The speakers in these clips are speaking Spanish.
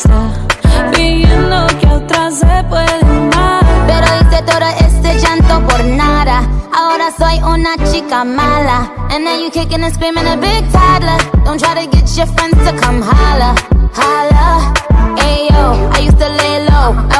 Está pidiendo que otra se puede amar. Pero hice todo este llanto por nada. Ahora soy una chica mala. And now you kicking and screaming a big toddler. Don't try to get your friends to come holla. Holla. Ayo, I used to lay low. I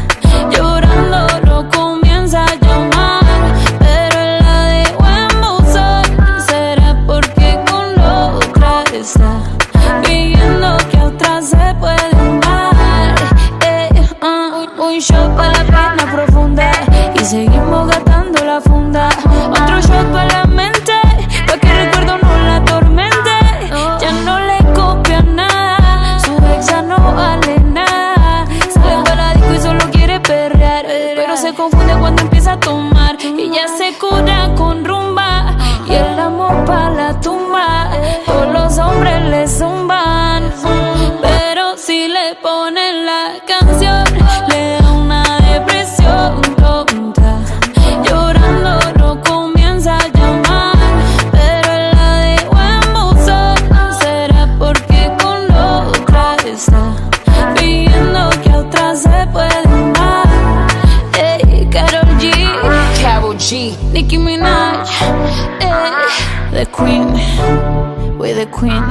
Pidiendo que a otra se puede amar. Eh, ah, un shot para la pena profunda y seguimos gastando la funda. Otro shot para la mente, pa' que el recuerdo no la atormente. Ya no le copia nada, su ex ya no vale nada. Sale para la disco y solo quiere perrear, pero se confunde cuando empieza a tomar. Y ya se cura con rumba y el amor para la tumba. Nicki Minaj, ey, the Queen, we the Queen.